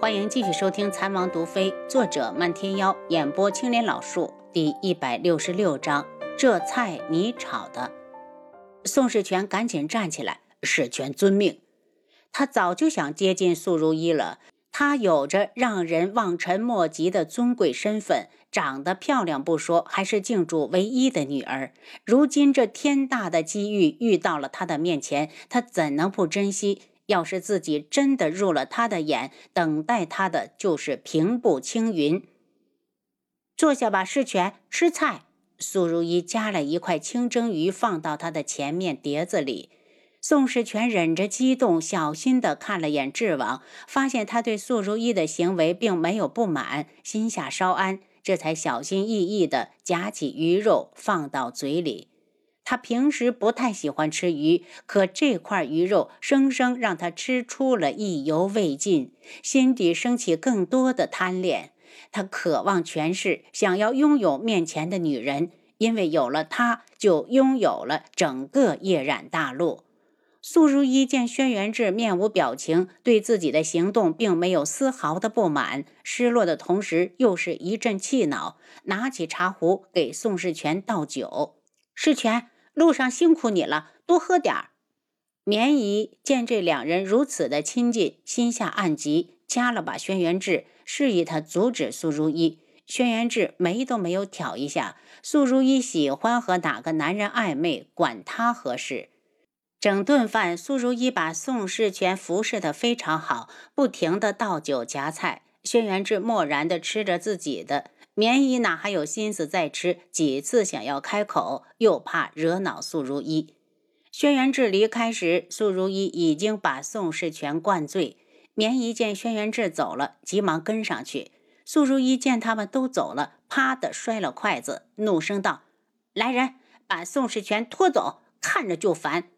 欢迎继续收听《残王毒妃》，作者漫天妖，演播青莲老树，第一百六十六章。这菜你炒的？宋世权赶紧站起来，世权遵命。他早就想接近素如意了。她有着让人望尘莫及的尊贵身份，长得漂亮不说，还是靖主唯一的女儿。如今这天大的机遇遇到了她的面前，她怎能不珍惜？要是自己真的入了他的眼，等待他的就是平步青云。坐下吧，世权，吃菜。苏如意夹了一块清蒸鱼放到他的前面碟子里。宋世权忍着激动，小心地看了眼智王，发现他对苏如意的行为并没有不满，心下稍安，这才小心翼翼地夹起鱼肉放到嘴里。他平时不太喜欢吃鱼，可这块鱼肉生生让他吃出了意犹未尽，心底升起更多的贪恋。他渴望权势，想要拥有面前的女人，因为有了她，就拥有了整个夜染大陆。素如一见轩辕志面无表情，对自己的行动并没有丝毫的不满，失落的同时又是一阵气恼，拿起茶壶给宋世权倒酒，世权。路上辛苦你了，多喝点儿。绵姨见这两人如此的亲近，心下暗急，掐了把轩辕志，示意他阻止苏如意。轩辕志眉都没有挑一下。苏如意喜欢和哪个男人暧昧，管他何事。整顿饭，苏如意把宋世权服侍的非常好，不停的倒酒夹菜。轩辕志默然的吃着自己的。棉姨哪还有心思再吃？几次想要开口，又怕惹恼素如一。轩辕志离开时，素如一已经把宋世权灌醉。棉姨见轩辕志走了，急忙跟上去。素如一见他们都走了，啪的摔了筷子，怒声道：“来人，把宋世权拖走！看着就烦。”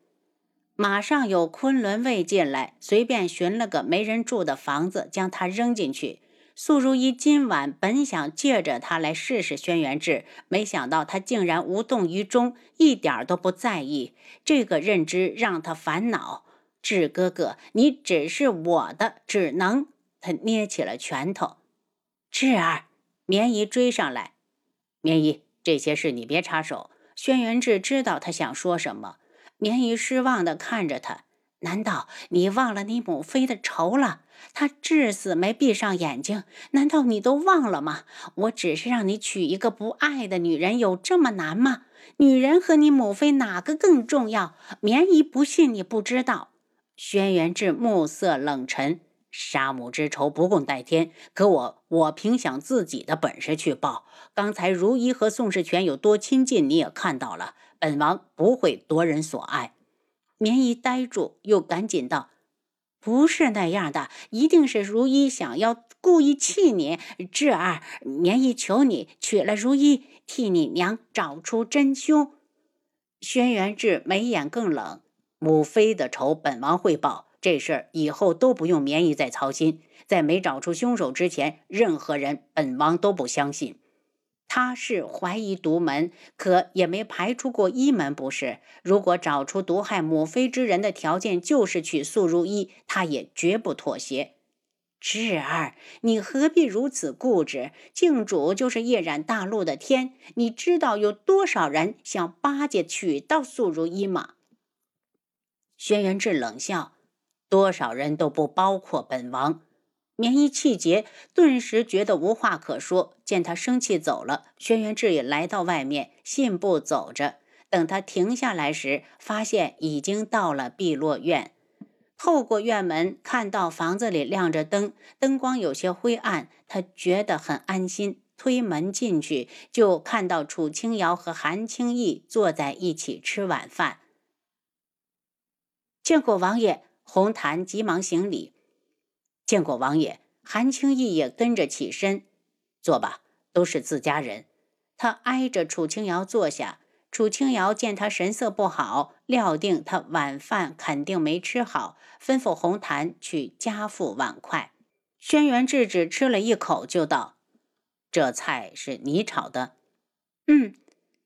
马上有昆仑卫进来，随便寻了个没人住的房子，将他扔进去。素如意今晚本想借着他来试试轩辕志，没想到他竟然无动于衷，一点都不在意。这个认知让他烦恼。志哥哥，你只是我的，只能……他捏起了拳头。志儿，绵姨追上来。绵姨，这些事你别插手。轩辕志知道他想说什么。绵姨失望地看着他。难道你忘了你母妃的仇了？她至死没闭上眼睛，难道你都忘了吗？我只是让你娶一个不爱的女人，有这么难吗？女人和你母妃哪个更重要？绵姨不信你不知道。轩辕志目色冷沉，杀母之仇不共戴天。可我，我凭想自己的本事去报。刚才如一和宋世权有多亲近，你也看到了。本王不会夺人所爱。绵衣呆住，又赶紧道：“不是那样的，一定是如一想要故意气你。智儿，绵衣求你娶了如一，替你娘找出真凶。”轩辕志眉眼更冷：“母妃的仇，本王会报。这事儿以后都不用绵衣再操心。在没找出凶手之前，任何人本王都不相信。”他是怀疑独门，可也没排除过一门，不是？如果找出毒害母妃之人的条件就是娶素如一，他也绝不妥协。智儿，你何必如此固执？靖主就是夜染大陆的天，你知道有多少人想巴结娶到素如一吗？轩辕志冷笑：“多少人都不包括本王。”棉衣气结，顿时觉得无话可说。见他生气走了，轩辕志也来到外面，信步走着。等他停下来时，发现已经到了碧落院。透过院门，看到房子里亮着灯，灯光有些灰暗，他觉得很安心。推门进去，就看到楚清瑶和韩青义坐在一起吃晚饭。见过王爷，红檀急忙行礼。见过王爷，韩青义也跟着起身，坐吧，都是自家人。他挨着楚清瑶坐下。楚清瑶见他神色不好，料定他晚饭肯定没吃好，吩咐红檀去加副碗筷。轩辕志只吃了一口，就道：“这菜是你炒的？”“嗯，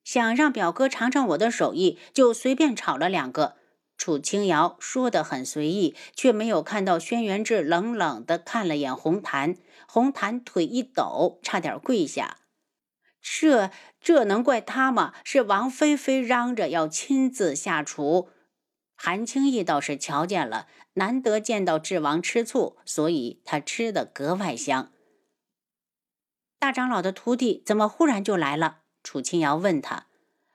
想让表哥尝尝我的手艺，就随便炒了两个。”楚清瑶说得很随意，却没有看到轩辕志冷冷地看了眼红檀。红檀腿一抖，差点跪下。这这能怪他吗？是王菲菲嚷着要亲自下厨。韩青义倒是瞧见了，难得见到智王吃醋，所以他吃得格外香。大长老的徒弟怎么忽然就来了？楚清瑶问他，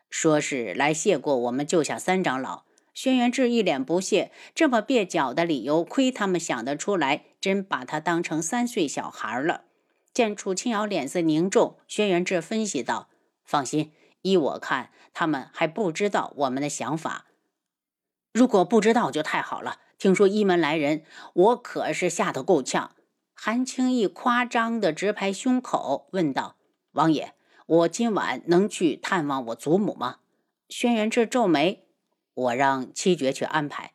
说是来谢过我们救下三长老。轩辕志一脸不屑，这么蹩脚的理由，亏他们想得出来，真把他当成三岁小孩了。见楚清瑶脸色凝重，轩辕志分析道：“放心，依我看，他们还不知道我们的想法。如果不知道就太好了。听说一门来人，我可是吓得够呛。”韩青义夸张地直拍胸口，问道：“王爷，我今晚能去探望我祖母吗？”轩辕志皱眉。我让七绝去安排。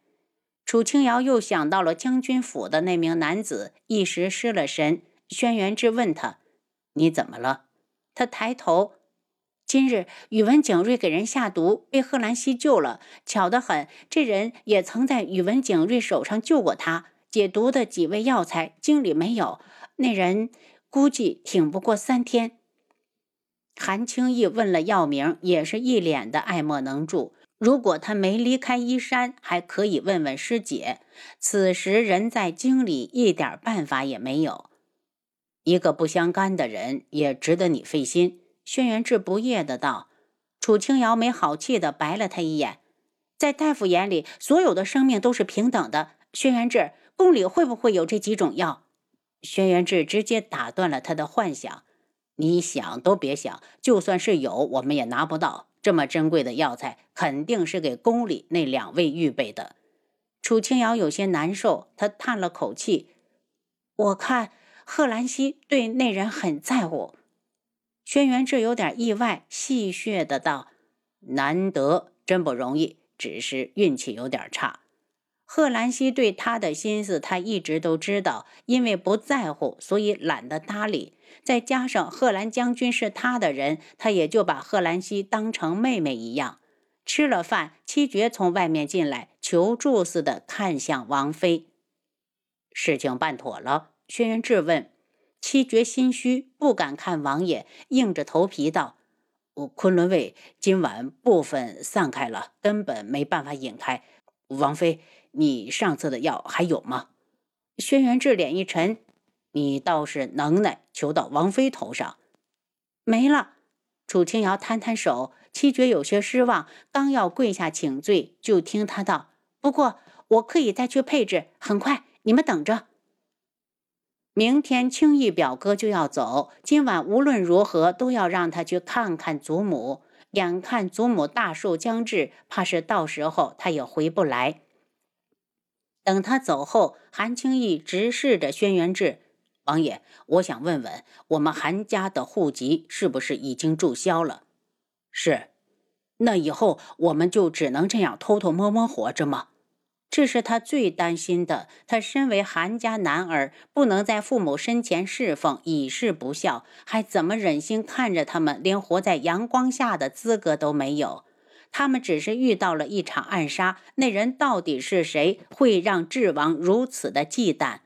楚清瑶又想到了将军府的那名男子，一时失了神。轩辕志问他：“你怎么了？”他抬头：“今日宇文景睿给人下毒，被贺兰溪救了。巧得很，这人也曾在宇文景睿手上救过他。解毒的几味药材经里没有，那人估计挺不过三天。”韩青义问了药名，也是一脸的爱莫能助。如果他没离开依山，还可以问问师姐。此时人在京里，一点办法也没有。一个不相干的人也值得你费心。轩辕志不悦的道。楚清瑶没好气的白了他一眼。在大夫眼里，所有的生命都是平等的。轩辕志，宫里会不会有这几种药？轩辕志直接打断了他的幻想。你想都别想，就算是有，我们也拿不到。这么珍贵的药材，肯定是给宫里那两位预备的。楚清瑶有些难受，她叹了口气：“我看贺兰溪对那人很在乎。”轩辕志有点意外，戏谑的道：“难得，真不容易，只是运气有点差。”贺兰溪对他的心思，他一直都知道，因为不在乎，所以懒得搭理。再加上贺兰将军是他的人，他也就把贺兰溪当成妹妹一样。吃了饭，七绝从外面进来，求助似的看向王妃。事情办妥了？轩辕质问。七绝心虚，不敢看王爷，硬着头皮道：“我昆仑卫今晚部分散开了，根本没办法引开。王妃。”你上次的药还有吗？轩辕志脸一沉，你倒是能耐，求到王妃头上，没了。楚清瑶摊摊手，七绝有些失望，刚要跪下请罪，就听他道：“不过我可以再去配置，很快，你们等着。明天青义表哥就要走，今晚无论如何都要让他去看看祖母。眼看祖母大寿将至，怕是到时候他也回不来。”等他走后，韩青义直视着轩辕志王爷：“我想问问，我们韩家的户籍是不是已经注销了？”“是。”“那以后我们就只能这样偷偷摸摸活着吗？”这是他最担心的。他身为韩家男儿，不能在父母身前侍奉，以示不孝，还怎么忍心看着他们连活在阳光下的资格都没有？他们只是遇到了一场暗杀，那人到底是谁，会让智王如此的忌惮？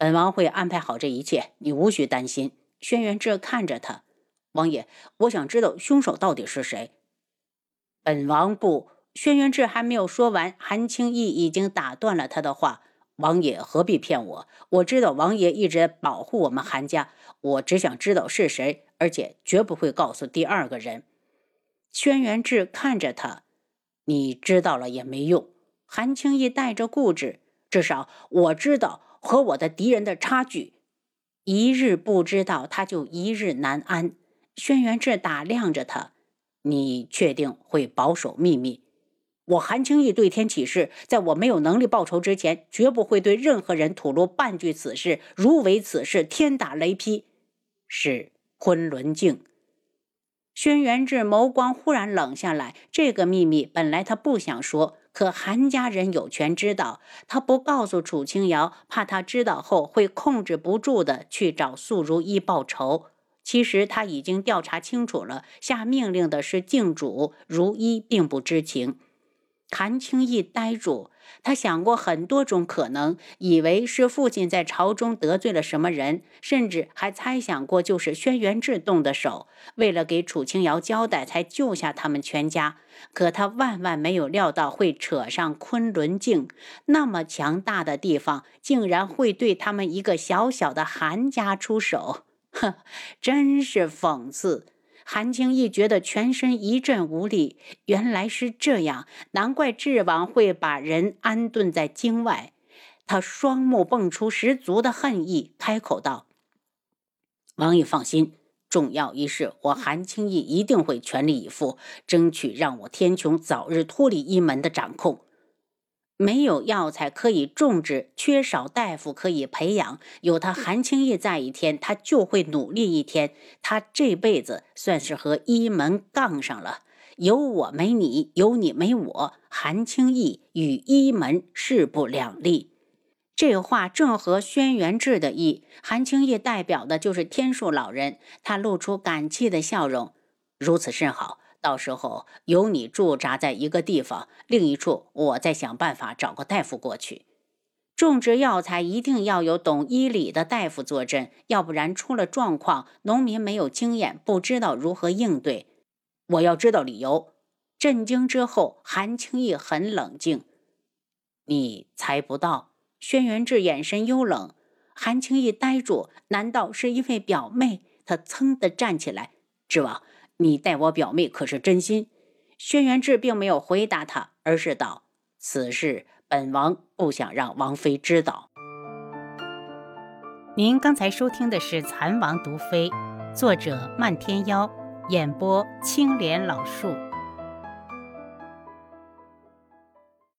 本王会安排好这一切，你无需担心。轩辕志看着他，王爷，我想知道凶手到底是谁。本王不……轩辕志还没有说完，韩青义已经打断了他的话。王爷何必骗我？我知道王爷一直保护我们韩家，我只想知道是谁，而且绝不会告诉第二个人。轩辕志看着他，你知道了也没用。韩青义带着固执，至少我知道和我的敌人的差距。一日不知道，他就一日难安。轩辕志打量着他，你确定会保守秘密？我韩青义对天起誓，在我没有能力报仇之前，绝不会对任何人吐露半句此事。如违此事，天打雷劈。是昆仑镜。轩辕志眸光忽然冷下来。这个秘密本来他不想说，可韩家人有权知道。他不告诉楚清瑶，怕他知道后会控制不住的去找素如一报仇。其实他已经调查清楚了，下命令的是靖主，如一并不知情。韩青义呆住，他想过很多种可能，以为是父亲在朝中得罪了什么人，甚至还猜想过就是轩辕志动的手，为了给楚清瑶交代才救下他们全家。可他万万没有料到会扯上昆仑镜，那么强大的地方，竟然会对他们一个小小的韩家出手，哼，真是讽刺。韩青义觉得全身一阵无力，原来是这样，难怪智王会把人安顿在京外。他双目迸出十足的恨意，开口道：“王爷放心，重要一事，我韩青义一定会全力以赴，争取让我天穹早日脱离一门的掌控。”没有药材可以种植，缺少大夫可以培养。有他韩青义在一天，他就会努力一天。他这辈子算是和一门杠上了，有我没你，有你没我。韩青义与一门势不两立。这话正合轩辕志的意。韩青义代表的就是天树老人，他露出感激的笑容。如此甚好。到时候由你驻扎在一个地方，另一处我再想办法找个大夫过去。种植药材一定要有懂医理的大夫坐镇，要不然出了状况，农民没有经验，不知道如何应对。我要知道理由。震惊之后，韩青义很冷静。你猜不到？轩辕志眼神幽冷。韩青义呆住，难道是因为表妹？他噌地站起来，志王。你待我表妹可是真心？轩辕志并没有回答他，而是道：“此事本王不想让王妃知道。”您刚才收听的是《蚕王毒妃》，作者漫天妖，演播青莲老树。